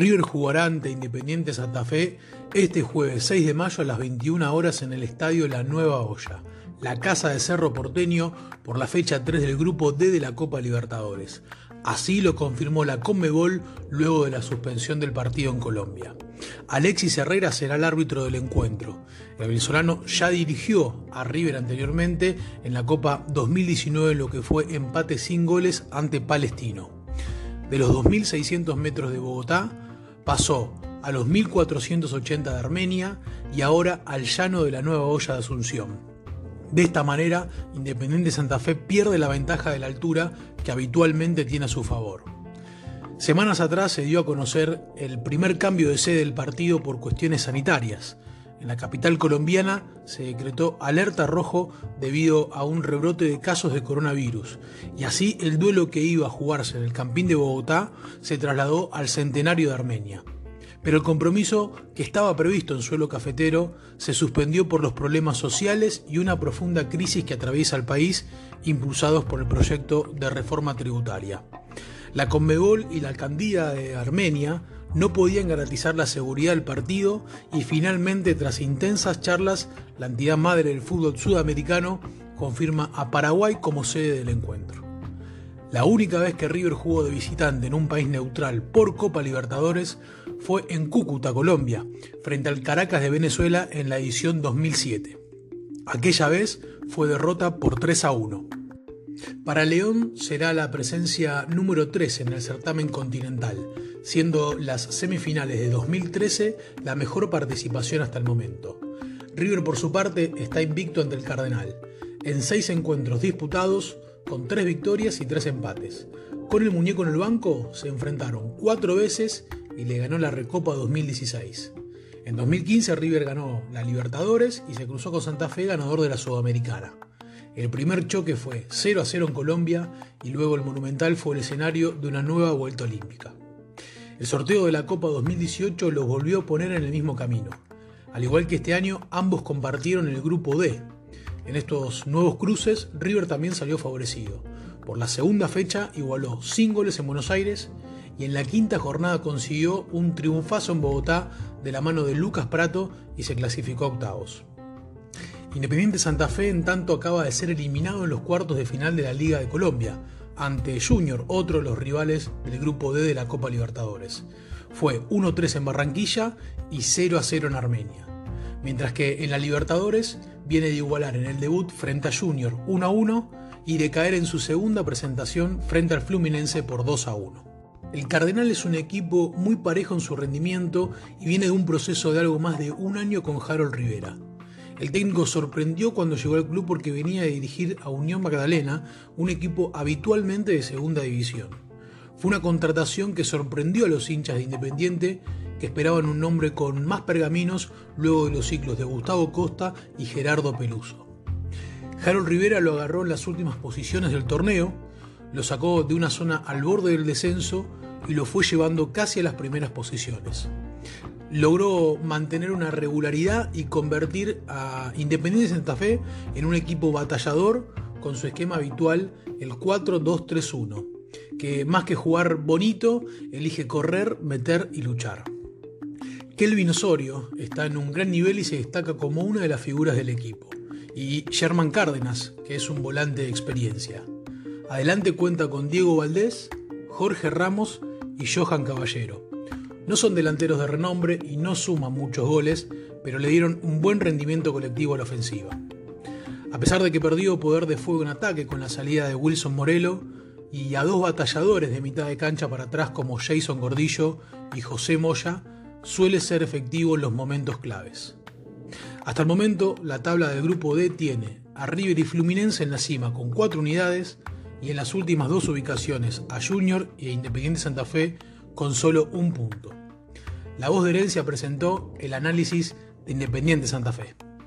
River jugará ante Independiente Santa Fe este jueves 6 de mayo a las 21 horas en el estadio La Nueva Olla, la casa de Cerro Porteño, por la fecha 3 del grupo D de la Copa Libertadores. Así lo confirmó la Conmebol luego de la suspensión del partido en Colombia. Alexis Herrera será el árbitro del encuentro. El venezolano ya dirigió a River anteriormente en la Copa 2019 lo que fue empate sin goles ante Palestino. De los 2.600 metros de Bogotá, pasó a los 1480 de Armenia y ahora al llano de la nueva olla de Asunción. De esta manera, Independiente Santa Fe pierde la ventaja de la altura que habitualmente tiene a su favor. Semanas atrás se dio a conocer el primer cambio de sede del partido por cuestiones sanitarias. En la capital colombiana se decretó alerta rojo debido a un rebrote de casos de coronavirus y así el duelo que iba a jugarse en el Campín de Bogotá se trasladó al centenario de Armenia. Pero el compromiso que estaba previsto en suelo cafetero se suspendió por los problemas sociales y una profunda crisis que atraviesa el país impulsados por el proyecto de reforma tributaria. La Conmebol y la alcaldía de Armenia no podían garantizar la seguridad del partido y finalmente tras intensas charlas la entidad madre del fútbol sudamericano confirma a Paraguay como sede del encuentro. La única vez que River jugó de visitante en un país neutral por Copa Libertadores fue en Cúcuta, Colombia, frente al Caracas de Venezuela en la edición 2007. Aquella vez fue derrota por 3 a 1. Para León será la presencia número 3 en el certamen continental, siendo las semifinales de 2013 la mejor participación hasta el momento. River por su parte está invicto ante el Cardenal, en seis encuentros disputados, con tres victorias y tres empates. Con el muñeco en el banco se enfrentaron cuatro veces y le ganó la Recopa 2016. En 2015 River ganó la Libertadores y se cruzó con Santa Fe ganador de la Sudamericana. El primer choque fue 0 a 0 en Colombia y luego el Monumental fue el escenario de una nueva vuelta olímpica. El sorteo de la Copa 2018 los volvió a poner en el mismo camino. Al igual que este año, ambos compartieron el grupo D. En estos nuevos cruces, River también salió favorecido. Por la segunda fecha igualó sin goles en Buenos Aires y en la quinta jornada consiguió un triunfazo en Bogotá de la mano de Lucas Prato y se clasificó a octavos. Independiente Santa Fe en tanto acaba de ser eliminado en los cuartos de final de la Liga de Colombia, ante Junior, otro de los rivales del grupo D de la Copa Libertadores. Fue 1-3 en Barranquilla y 0-0 en Armenia. Mientras que en la Libertadores viene de igualar en el debut frente a Junior 1-1 y de caer en su segunda presentación frente al Fluminense por 2-1. El Cardenal es un equipo muy parejo en su rendimiento y viene de un proceso de algo más de un año con Harold Rivera. El técnico sorprendió cuando llegó al club porque venía de dirigir a Unión Magdalena, un equipo habitualmente de segunda división. Fue una contratación que sorprendió a los hinchas de Independiente, que esperaban un nombre con más pergaminos luego de los ciclos de Gustavo Costa y Gerardo Peluso. Harold Rivera lo agarró en las últimas posiciones del torneo, lo sacó de una zona al borde del descenso y lo fue llevando casi a las primeras posiciones logró mantener una regularidad y convertir a Independiente Santa Fe en un equipo batallador con su esquema habitual, el 4-2-3-1, que más que jugar bonito, elige correr, meter y luchar. Kelvin Osorio está en un gran nivel y se destaca como una de las figuras del equipo. Y Sherman Cárdenas, que es un volante de experiencia. Adelante cuenta con Diego Valdés, Jorge Ramos y Johan Caballero. No son delanteros de renombre y no suman muchos goles, pero le dieron un buen rendimiento colectivo a la ofensiva. A pesar de que perdió poder de fuego en ataque con la salida de Wilson Morelo y a dos batalladores de mitad de cancha para atrás como Jason Gordillo y José Moya, suele ser efectivo en los momentos claves. Hasta el momento, la tabla del grupo D tiene a River y Fluminense en la cima con cuatro unidades y en las últimas dos ubicaciones a Junior e Independiente Santa Fe con solo un punto. La voz de herencia presentó el análisis de Independiente Santa Fe.